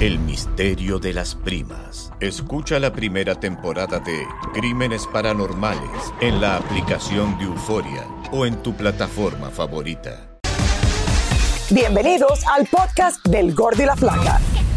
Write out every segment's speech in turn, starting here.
El misterio de las primas. Escucha la primera temporada de Crímenes Paranormales en la aplicación de Euforia o en tu plataforma favorita. Bienvenidos al podcast del Gordo y la Flaca.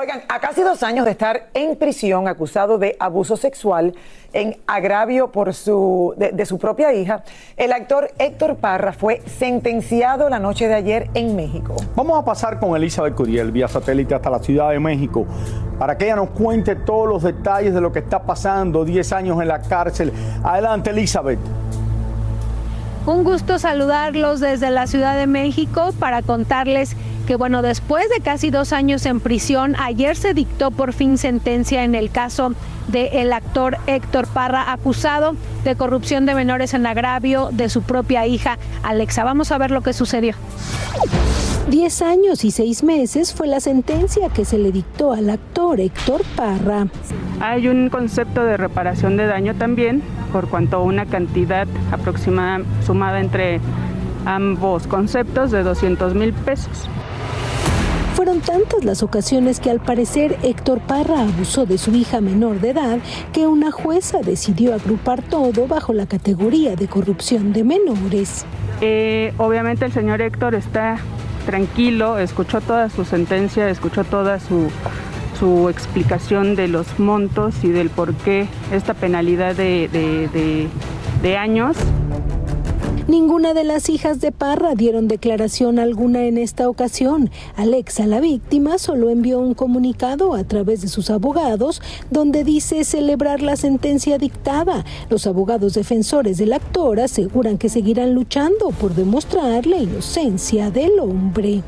Oigan, a casi dos años de estar en prisión acusado de abuso sexual en agravio por su, de, de su propia hija, el actor Héctor Parra fue sentenciado la noche de ayer en México. Vamos a pasar con Elizabeth Curiel vía satélite hasta la Ciudad de México para que ella nos cuente todos los detalles de lo que está pasando, 10 años en la cárcel. Adelante, Elizabeth. Un gusto saludarlos desde la Ciudad de México para contarles que bueno, después de casi dos años en prisión, ayer se dictó por fin sentencia en el caso del actor Héctor Parra, acusado de corrupción de menores en agravio de su propia hija Alexa. Vamos a ver lo que sucedió. Diez años y seis meses fue la sentencia que se le dictó al actor Héctor Parra. Hay un concepto de reparación de daño también, por cuanto a una cantidad aproximada sumada entre ambos conceptos de 200 mil pesos. Fueron tantas las ocasiones que al parecer Héctor Parra abusó de su hija menor de edad que una jueza decidió agrupar todo bajo la categoría de corrupción de menores. Eh, obviamente el señor Héctor está tranquilo, escuchó toda su sentencia, escuchó toda su, su explicación de los montos y del por qué esta penalidad de, de, años. Ninguna de las hijas de Parra dieron declaración alguna en esta ocasión. Alexa, la víctima, solo envió un comunicado a través de sus abogados donde dice celebrar la sentencia dictada. Los abogados defensores del actor aseguran que seguirán luchando por demostrar la inocencia del hombre.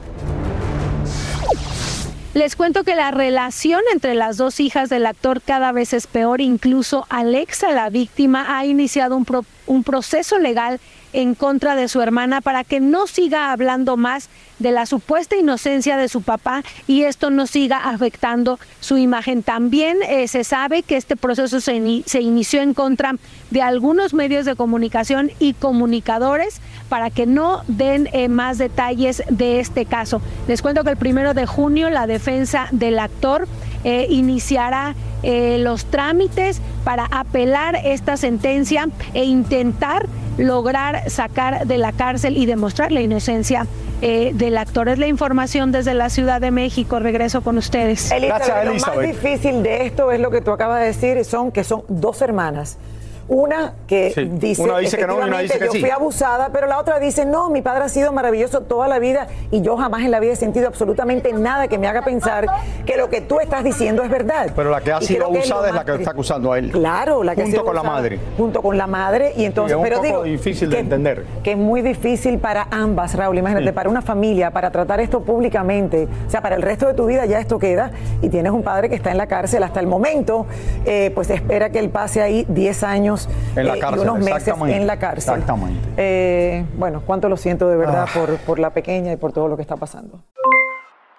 Les cuento que la relación entre las dos hijas del actor cada vez es peor. Incluso Alexa, la víctima, ha iniciado un, un proceso legal en contra de su hermana para que no siga hablando más de la supuesta inocencia de su papá y esto no siga afectando su imagen. También eh, se sabe que este proceso se, in se, inició en contra de algunos medios de comunicación y comunicadores para que no den eh, más detalles de este caso. Les cuento que el primero de junio la defensa del actor eh, iniciará los trámites para apelar esta sentencia e intentar lograr sacar de la cárcel y demostrar la inocencia eh, del actor. Es la información desde la Ciudad de México. Regreso con ustedes. Elizabeth, lo más difícil de esto es lo que tú acabas de decir, son que son dos hermanas. Una que Sí, dice, una dice que no y una dice que yo sí. fui abusada, pero la otra dice, no, mi padre ha sido maravilloso toda la vida y yo jamás en la vida he sentido absolutamente nada que me haga pensar que lo que tú estás diciendo es verdad. Pero la que ha Y sido abusada es la que está acusando a él. Claro, la que ha Junto sido con la madre. Junto con la madre y entonces, es un pero poco digo, difícil de que- entender. que es muy difícil para ambas, Raúl. Imagínate, para una familia, para tratar esto públicamente, o sea, para el resto de tu vida ya esto queda y tienes un padre que está en la cárcel hasta el momento, eh, pues espera que él pase ahí 10 años En la eh, cárcel, y unos meses exactamente. en la cárcel. Exactamente. Eh, bueno, cuánto lo siento de verdad Ah. por, por la pequeña y por todo lo que está pasando.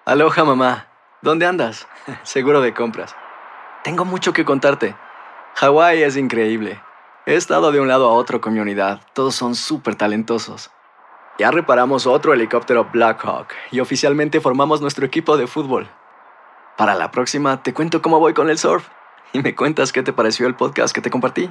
Aloha mamá, ¿dónde andas? Seguro de compras. Tengo mucho que contarte. Hawái es increíble. He estado de un lado a otro con mi unidad. Todos son súper talentosos. Ya reparamos otro helicóptero Blackhawk y oficialmente formamos nuestro equipo de fútbol. Para la próxima te cuento cómo voy con el surf y me cuentas qué te pareció el podcast que te compartí,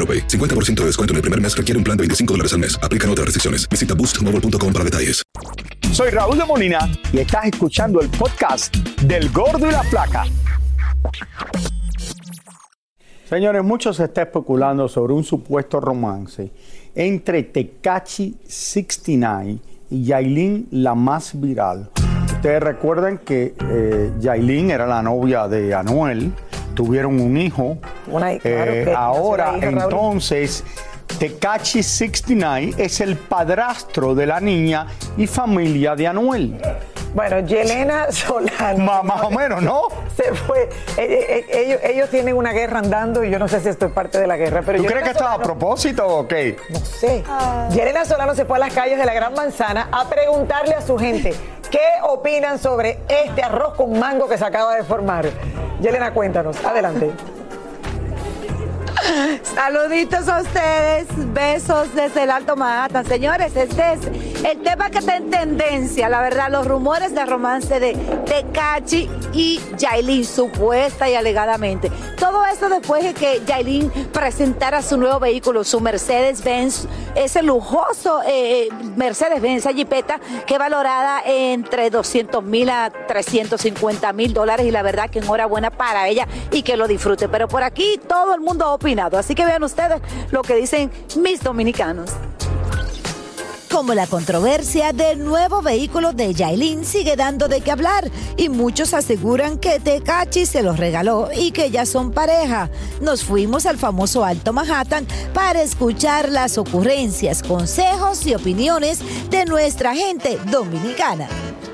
AroPay. 50% de descuento en el primer mes requiere un plan de 25 dólares al mes. Aplican otras restricciones. Visita boostmobile.com para detalles. Soy Raúl de Molina y estás escuchando el podcast del Gordo y la Flaca. Señores, mucho se está especulando sobre un supuesto romance entre Tecachi 69 y Yailin, la más viral. Ustedes recuerdan que eh, Yailin era la novia de Anuel, tuvieron un hijo. Una- claro Eh, ahora, hija, entonces, Tecachi 69 es el padrastro de la niña y familia de Anuel. Bueno, Yelena Solano. más o menos, ¿no? Se fue. Eh, eh, eh, ellos, ellos tienen una guerra andando y yo no sé si esto es parte de la guerra. Pero ¿Tú Yelena crees que esto es a propósito o qué? No sé. Yelena Solano se fue a las calles de la Gran Manzana a preguntarle a su gente qué opinan sobre este arroz con mango que se acaba de formar. Yelena, cuéntanos. Adelante. Saluditos a ustedes, besos desde el Alto Manhattan. Señores, este es el tema que está en tendencia, la verdad, los rumores de romance de Tecachi y Yailin, supuesta y alegadamente. Todo esto después de que Yailin presentara su nuevo vehículo, su Mercedes-Benz, ese lujoso eh, Mercedes-Benz, esa jipeta, que valorada entre 200 mil a 350 mil dólares y la verdad que enhorabuena para ella y que lo disfrute. Pero por aquí todo el mundo ha opinado, así que vean ustedes lo que dicen mis dominicanos. Como la controversia del nuevo vehículo de Yailin sigue dando de qué hablar y muchos aseguran que Tecachi se los regaló y que ya son pareja. Nos fuimos al famoso Alto Manhattan para escuchar las ocurrencias, consejos y opiniones de nuestra gente dominicana.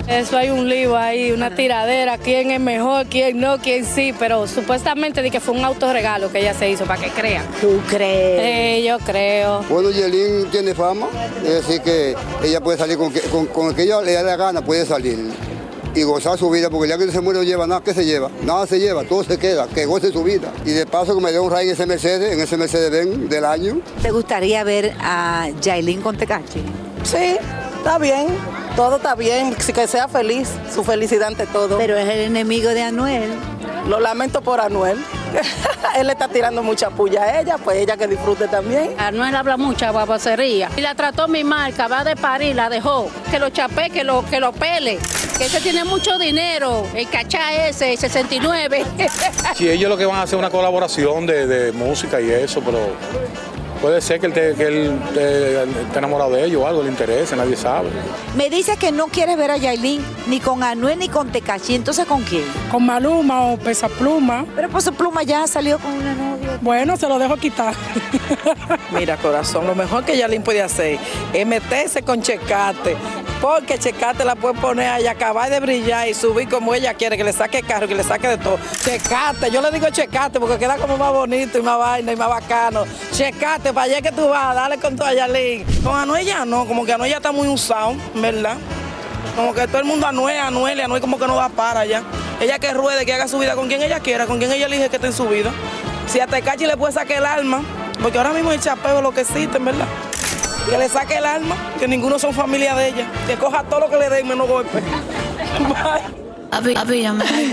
Eso hay un lío ahí, una tiradera, quién es mejor, quién no, quién sí, pero supuestamente di que fue un autorregalo que ella se hizo para que crean. ¿Tú crees? Eh, yo creo. Bueno, Yelin tiene fama, es decir que ella puede salir con, que- con, con el que ella le da la gana, puede salir y gozar su vida, porque ya que se muere no lleva nada, ¿qué se lleva? Nada se lleva, todo se queda, que goce su vida. Y de paso que me dé un ride en ese Mercedes, en ese Mercedes Benz del año. ¿Te gustaría ver a Yailin con Tecachi? Sí, está bien. Todo está bien, que sea feliz, su felicidad ante todo. Pero es el enemigo de Anuel. Lo lamento por Anuel. Él le está tirando mucha puya a ella, pues ella que disfrute también. Anuel habla mucha babosería. Y la trató mi marca, va de París, la dejó. Que lo chapé, que lo, que lo pele. Que ese tiene mucho dinero. El cachá ese, el 69. Si ellos lo que van a hacer es una colaboración de, de música y eso, pero Puede ser que él, te- que él te- esté enamorado de ellos o algo, le interese, nadie sabe. Me dice que no quieres ver a Yailin ni con Anuel ni con Tecachi. Entonces, ¿con quién? Con Maluma o Pesa Pluma. Pero pues Pluma ya salió con una novia. Bueno, se lo dejo quitar. Mira, corazón, lo mejor que Yalín puede hacer es meterse con Checate, porque Checate la puede poner ahí, acabar de brillar y subir como ella quiere, que le saque carro, que le saque de todo. Checate, yo le digo Checate porque queda como más bonito y más vaina y más bacano. Checate, para allá que tú vas, dale con tu a Yalín. Con Anuel ya no, como que Anuel ya está muy usado, ¿verdad? Como que todo el mundo Anuel, Anuel, y Anuel como que no da para ya. Ella que ruede, que haga su vida con quien ella quiera, con quien ella elige que esté en su vida. Si a Tecachi le puede sacar el alma, porque ahora mismo el chapeo es lo que existe, verdad. Que le saque el alma, que ninguno son familia de ella. Que coja todo lo que le den menos golpe.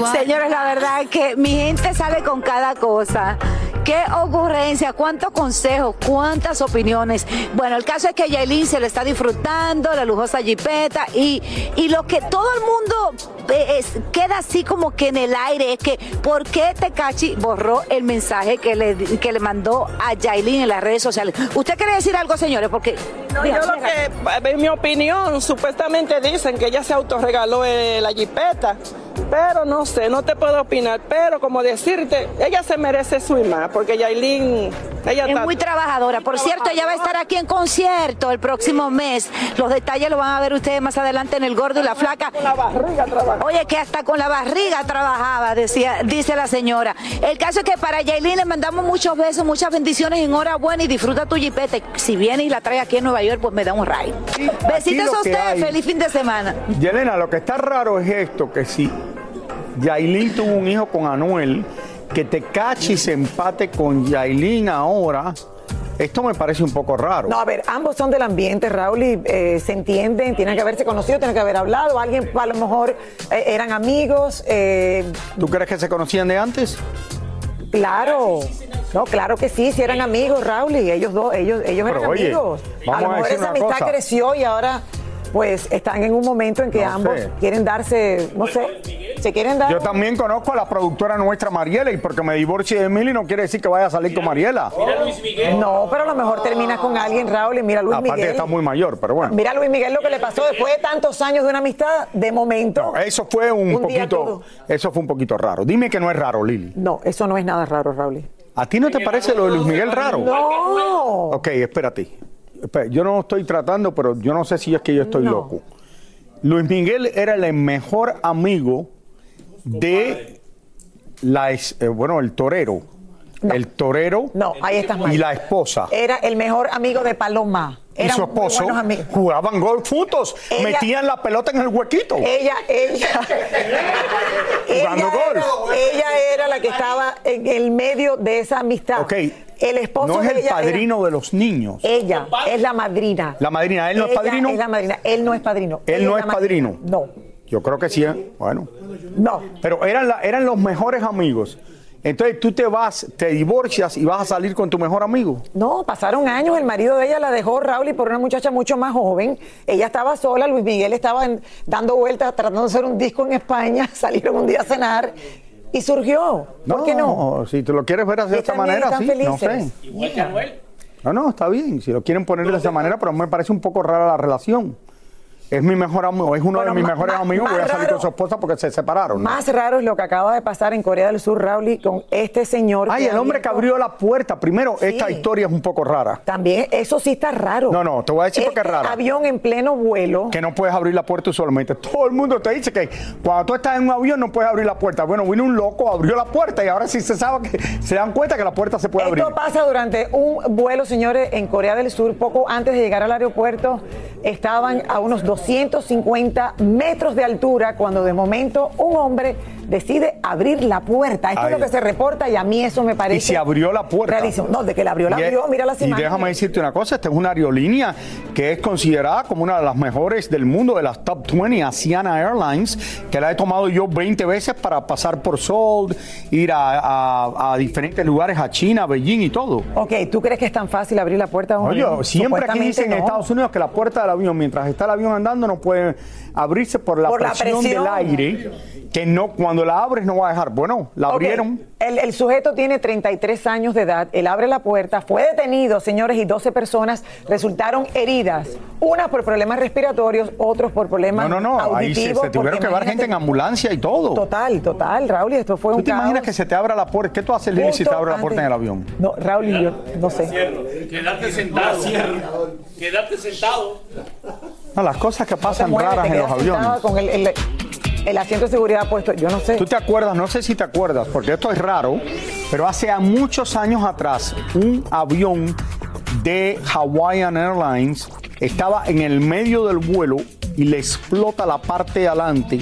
Señores, la verdad es que mi gente sale con cada cosa. Qué ocurrencia, cuántos consejos, cuántas opiniones. Bueno, el caso es que Yailin se le está disfrutando, la lujosa jipeta, y, y lo que todo el mundo eh, es- queda así como que en el aire es que ¿por qué Tecachi borró el mensaje que le, que le mandó a Yailin en las redes sociales? ¿Usted quiere decir algo, señores? Porque No, yo lo que, en mi opinión, supuestamente dicen que ella se autorregaló eh, la jipeta, pero no sé, no te puedo opinar, pero como decirte, ella se merece su más, porque Yailin, ella Es está- muy trabajadora. Por cierto, ella va a estar aquí en concierto el próximo mes. Los detalles los van a ver ustedes más adelante en El Gordo y la Flaca. Oye, que hasta con la barriga trabajaba, decía, dice la señora. El caso es que para Yailin le mandamos muchos besos, muchas bendiciones, enhorabuena y disfruta tu jipete. Si viene y la trae aquí en Nueva York, pues me da un ride. Besitos lo a ustedes, feliz fin de semana. Yelena, lo que está raro es esto, que si Yailin tuvo un hijo con Anuel, que Tecachi se empate con Yailin ahora, esto me parece un poco raro. No, a ver, ambos son del ambiente, Raúl, y eh, se entienden, tienen que haberse conocido, tienen que haber hablado, alguien a lo mejor eh, eran amigos, eh, ¿Tú crees que se conocían de antes? claro, no, claro que sí, si eran amigos, Raúl, y ellos dos, ellos, ellos Pero, eran oye, amigos. vamos a lo a mejor decir esa amistad cosa. creció y ahora pues están en un momento en que No ambos sé. quieren darse, no sé, se quieren dar. Yo también conozco a la productora nuestra Mariela y porque me divorcie de Emily no quiere decir que vaya a salir con Mariela. No, pero a lo mejor terminas con alguien, Raúl, y mira a Luis Aparte Miguel. está muy mayor, pero bueno. Mira a Luis Miguel lo que le pasó después de tantos años de una amistad, de momento. Eso fue un, Un poquito, eso fue un poquito raro. Dime que no es raro, Lili. No, eso no es nada raro, Raúl. ¿A ti no te parece lo de Luis Miguel raro? No. Ok, espérate. Yo no estoy tratando, pero yo no sé si es que yo estoy loco. Luis Miguel era el mejor amigo de la, eh, bueno, el torero. El torero No, ahí estás mal. y la esposa. Era el mejor amigo de Paloma. Y su esposo jugaban golf juntos, Ella- metían la pelota en el huequito. Ella, ella, Jugando ella, golf. era, ella era la que estaba en el medio de esa amistad. Ok. El esposo no es de el era- padrino de los niños. ella es la madrina. La madrina, ¿él no es padrino? Es la madrina. Él no es padrino. Él no es madrina. padrino. No. Yo creo que sí. ¿eh? Bueno. No. Pero eran, la- eran los mejores amigos. Entonces tú te vas, te divorcias y vas a salir con tu mejor amigo. No, pasaron años, el marido de ella la dejó Raúl y por una muchacha mucho más joven. Ella estaba sola, Luis Miguel estaba en- dando vueltas tratando de hacer un disco en España, salieron un día a cenar y surgió. ¿Por qué no? Si tú lo quieres ver así de esta manera, están sí, no sé. Igual que Anuel. No, no, está bien. Si lo quieren poner de esa manera, pero me parece un poco rara la relación. Es mi mejor amigo, es uno Bueno, de mis mejores amigos. Voy a salir raro- con su esposa porque se separaron. ¿no? Más raro es lo que acaba de pasar en Corea del Sur, Raúl, con este señor. Ay, el hombre que abrió la puerta. Primero, esta historia es un poco rara. También, eso sí está raro. No, no, te voy a decir por qué es Este rara. avión en pleno vuelo. Que no puedes abrir la puerta usualmente. Todo el mundo te dice que cuando tú estás en un avión no puedes abrir la puerta. Bueno, vino un loco, abrió la puerta y ahora sí se sabe que se dan cuenta que la puerta se puede abrir. Esto pasa durante un vuelo, señores, en Corea del Sur. Poco antes de llegar al aeropuerto, estaban a unos 250 metros de altura cuando de momento un hombre decide abrir la puerta. Esto Ay. es lo que se reporta y a mí eso me parece. Y se abrió la puerta. rarísimo. No, de que la abrió, la Y abrió. Mira las Y imágenes. déjame decirte una cosa, esta es una aerolínea que es considerada como una de las mejores del mundo, de las top 20, Asiana Airlines, que la he tomado yo 20 veces para pasar por Seoul, ir a, a- a diferentes lugares, a China, Beijing y todo. Ok, ¿tú crees que es tan fácil abrir la puerta a un Oye, avión? siempre aquí dicen en. Estados Unidos que la puerta del avión, mientras está el avión andando no puede abrirse por la, Por la presión, del aire, que no cuando la abres no va a dejar. Bueno, la abrieron. El, el sujeto tiene 33 años de edad. Él abre la puerta, fue detenido, señores, y 12 personas resultaron heridas. Unas por problemas respiratorios, otros por problemas No, no, no. Ahí se, se tuvieron que llevar gente en ambulancia y todo. Total, total, Raúl, y esto fue ¿Tú un te imaginas que se te abra la puerta? ¿Qué tú haces, Lili, si te abre la puerta en el avión? No, Raúl y yo, no sé. Quédate sentado. Quédate sentado. No, las cosas que pasan raras en los aviones. Con el, el- el asiento de seguridad puesto, yo no sé. ¿Tú te acuerdas? No sé si te acuerdas, porque esto es raro, pero hace muchos años atrás, un avión de Hawaiian Airlines estaba en el medio del vuelo y le explota la parte de adelante.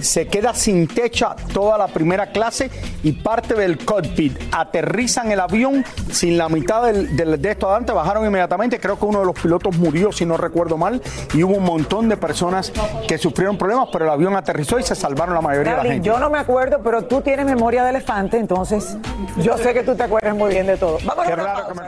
Se queda sin techo toda la primera clase y parte del cockpit. Aterrizan el avión sin la mitad del- del- de esto adelante, bajaron inmediatamente. Creo que uno de los pilotos murió, si no recuerdo mal, y hubo un montón de personas que sufrieron problemas, pero el avión aterrizó y se salvaron la mayoría de la gente. yo no me acuerdo, pero tú tienes memoria de elefante, entonces yo sé que tú te acuerdas muy bien de todo. Vamos a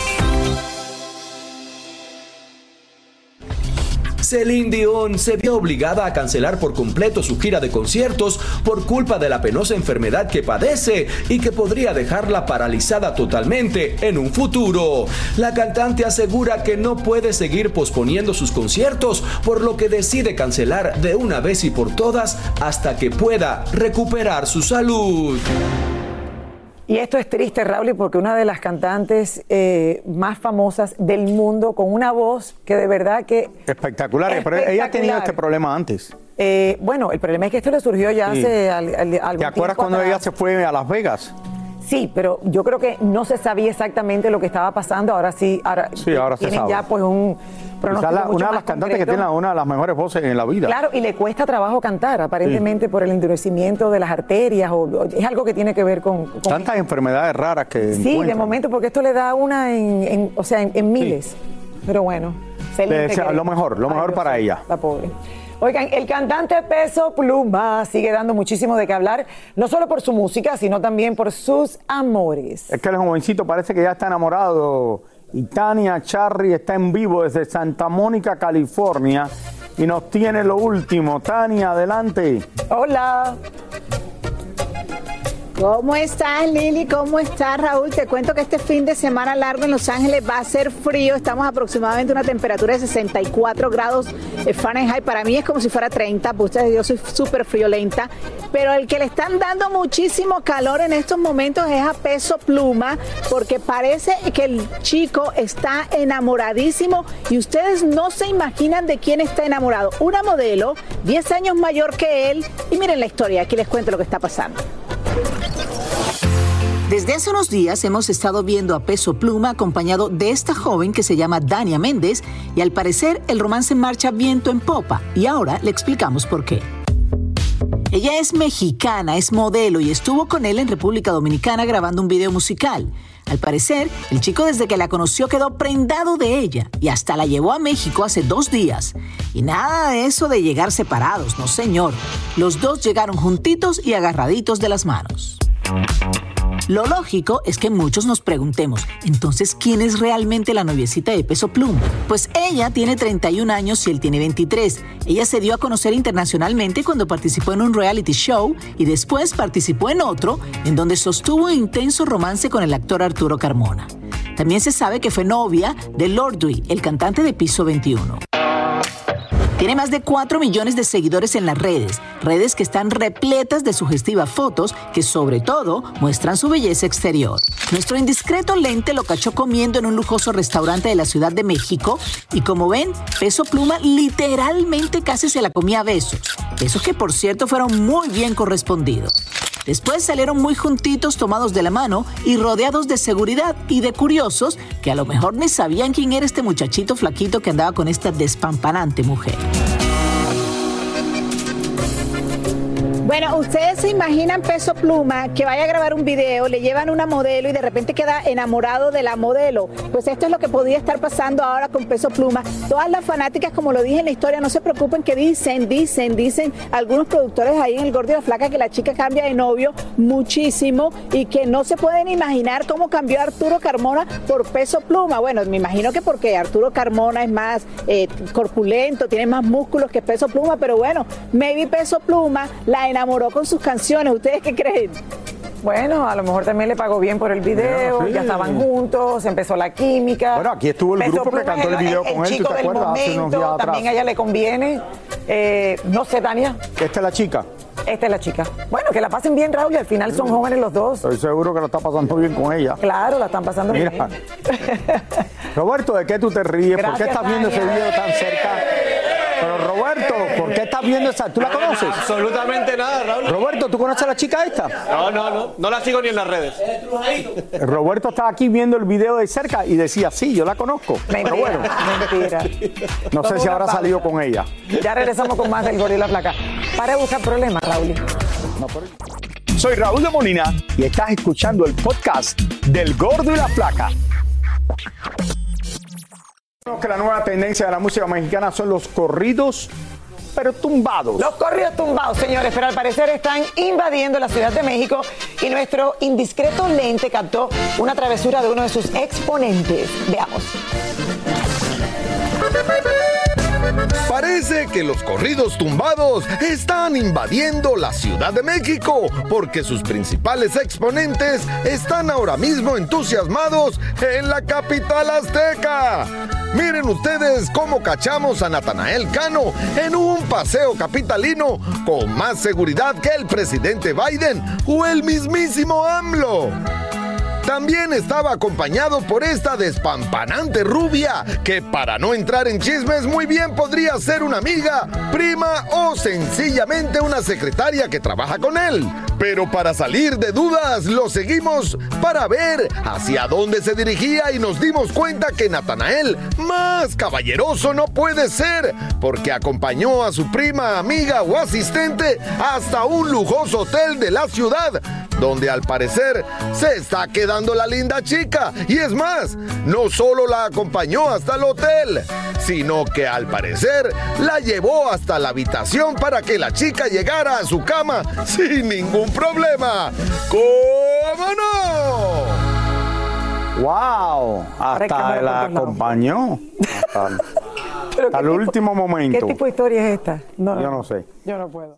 Celine Dion se vio obligada a cancelar por completo su gira de conciertos por culpa de la penosa enfermedad que padece y que podría dejarla paralizada totalmente en un futuro. La cantante asegura que no puede seguir posponiendo sus conciertos, por lo que decide cancelar de una vez y por todas hasta que pueda recuperar su salud. Y esto es triste, Raúl, porque una de las cantantes eh, más famosas del mundo, con una voz que de verdad que... Espectacular, pero ella ha tenido Espectacular. este problema antes. eh, bueno, el problema es que esto le surgió ya Sí. hace al- al- algún ¿Te acuerdas tiempo cuando atrás. ella se fue a Las Vegas? Sí, pero yo creo que no se sabía exactamente lo que estaba pasando. Ahora sí, ahora, Sí, ahora se tienen sabe. ya pues un pronóstico la- mucho una de las cantantes que tiene una de las mejores voces en la vida. Claro, y le cuesta trabajo cantar, aparentemente por el endurecimiento de las arterias, o, o- es algo que tiene que ver con... con- Tantas enfermedades raras que sí, de momento, porque esto le da una en, en- o sea, en, en miles. Pero bueno, Celine, Le desea lo mejor, lo Ay, mejor para ella. La pobre. Oigan, el cantante Peso Pluma sigue dando muchísimo de qué hablar, no solo por su música, sino también por sus amores. Es que el jovencito parece que ya está enamorado. Y Tania Charry está en vivo desde Santa Mónica, California. Y nos tiene lo último. Tania, adelante. Hola. ¿Cómo estás, Lili? ¿Cómo estás, Raúl? Te cuento que este fin de semana largo en Los Ángeles va a ser frío. Estamos aproximadamente a una temperatura de 64 grados eh, Fahrenheit. Para mí es como si fuera 30, pues yo soy súper friolenta. Pero el que le están dando muchísimo calor en estos momentos es a Peso Pluma, porque parece que el chico está enamoradísimo y ustedes no se imaginan de quién está enamorado. Una modelo, 10 años mayor que él. Y miren la historia, aquí les cuento lo que está pasando. Desde hace unos días hemos estado viendo a Peso Pluma acompañado de esta joven que se llama Dania Méndez y al parecer el romance marcha viento en popa y ahora le explicamos por qué. Ella es mexicana, es modelo y estuvo con él en República Dominicana grabando un video musical. Al parecer, el chico desde que la conoció quedó prendado de ella y hasta la llevó a México hace dos días. Y nada de eso de llegar separados, no señor. Los dos llegaron juntitos y agarraditos de las manos. Lo lógico es que muchos nos preguntemos, entonces, ¿quién es realmente la noviecita de Peso Pluma? Pues ella tiene 31 años y él tiene 23. Ella se dio a conocer internacionalmente cuando participó en un reality show y después participó en otro en donde sostuvo un intenso romance con el actor Arturo Carmona. También se sabe que fue novia de Lordui, el cantante de Piso 21. Tiene más de 4 millones de seguidores en las redes, redes que están repletas de sugestivas fotos que sobre todo muestran su belleza exterior. Nuestro indiscreto lente lo cachó comiendo en un lujoso restaurante de la Ciudad de México y como ven, Peso Pluma literalmente casi se la comía a besos, besos que por cierto fueron muy bien correspondidos. Después salieron muy juntitos, tomados de la mano y rodeados de seguridad y de curiosos que a lo mejor ni sabían quién era este muchachito flaquito que andaba con esta despampanante mujer. Bueno, ustedes se imaginan Peso Pluma que vaya a grabar un video, le llevan una modelo y de repente queda enamorado de la modelo. Pues esto es lo que podría estar pasando ahora con Peso Pluma. Todas las fanáticas, como lo dije en la historia, no se preocupen que dicen, dicen, dicen algunos productores ahí en el Gordo y la Flaca que la chica cambia de novio muchísimo y que no se pueden imaginar cómo cambió Arturo Carmona por Peso Pluma. Bueno, me imagino que porque Arturo Carmona es más eh, corpulento, tiene más músculos que Peso Pluma, pero bueno, maybe Peso Pluma la enamoró con sus canciones. ¿Ustedes qué creen? Bueno, a lo mejor también le pagó bien por el video, Bueno, sí. ya estaban juntos, empezó la química. Bueno, aquí estuvo el grupo que cantó el video el con él, ¿tú chico te del acuerdas? Hace unos momento, días atrás. También a ella le conviene. Eh, no sé, Tania, Esta es la chica. esta es la chica. Bueno, que la pasen bien, Raúl, y al final son jóvenes los dos. Estoy seguro que lo está pasando bien con ella. Claro, la están pasando Mira. bien. Roberto, ¿de qué tú te ríes? ¿Por qué estás viendo ese video tan cerca? Pero Roberto, ¿por qué estás viendo esa? ¿Tú la conoces? Absolutamente nada, Raúl. Roberto, ¿tú conoces a la chica esta? No, no, no. No la sigo ni en las redes. Roberto estaba aquí viendo el video de cerca y decía, sí, yo la conozco. Pero bueno, Mentira. no sé si habrá pausa. salido con ella. Ya regresamos con más del Gordo y la Flaca. Para de buscar problemas, Raúl. Soy Raúl de Molina y estás escuchando el podcast del Gordo y la Flaca. Que la nueva tendencia de la música mexicana son los corridos, pero tumbados. Los corridos tumbados, señores, pero al parecer están invadiendo la Ciudad de México y nuestro indiscreto lente captó una travesura de uno de sus exponentes. Veamos. Parece que los corridos tumbados están invadiendo la Ciudad de México porque sus principales exponentes están ahora mismo entusiasmados en la capital azteca. Miren ustedes cómo cachamos a Natanael Cano en un paseo capitalino con más seguridad que el presidente Biden o el mismísimo AMLO. También estaba acompañado por esta despampanante rubia, que para no entrar en chismes muy bien podría ser una amiga, prima o sencillamente una secretaria que trabaja con él. Pero para salir de dudas, lo seguimos para ver hacia dónde se dirigía y nos dimos cuenta que Natanael, más caballeroso no puede ser, porque acompañó a su prima, amiga o asistente hasta un lujoso hotel de la ciudad, donde al parecer se está quedando la linda chica. Y es más, no solo la acompañó hasta el hotel, sino que al parecer la llevó hasta la habitación para que la chica llegara a su cama sin ningún problema. ¿Cómo no? ¡Wow! Hasta la acompañó. Hasta, Pero hasta ¿qué el tipo- último momento. ¿Qué tipo de historia es esta? Yo no sé. Yo no puedo.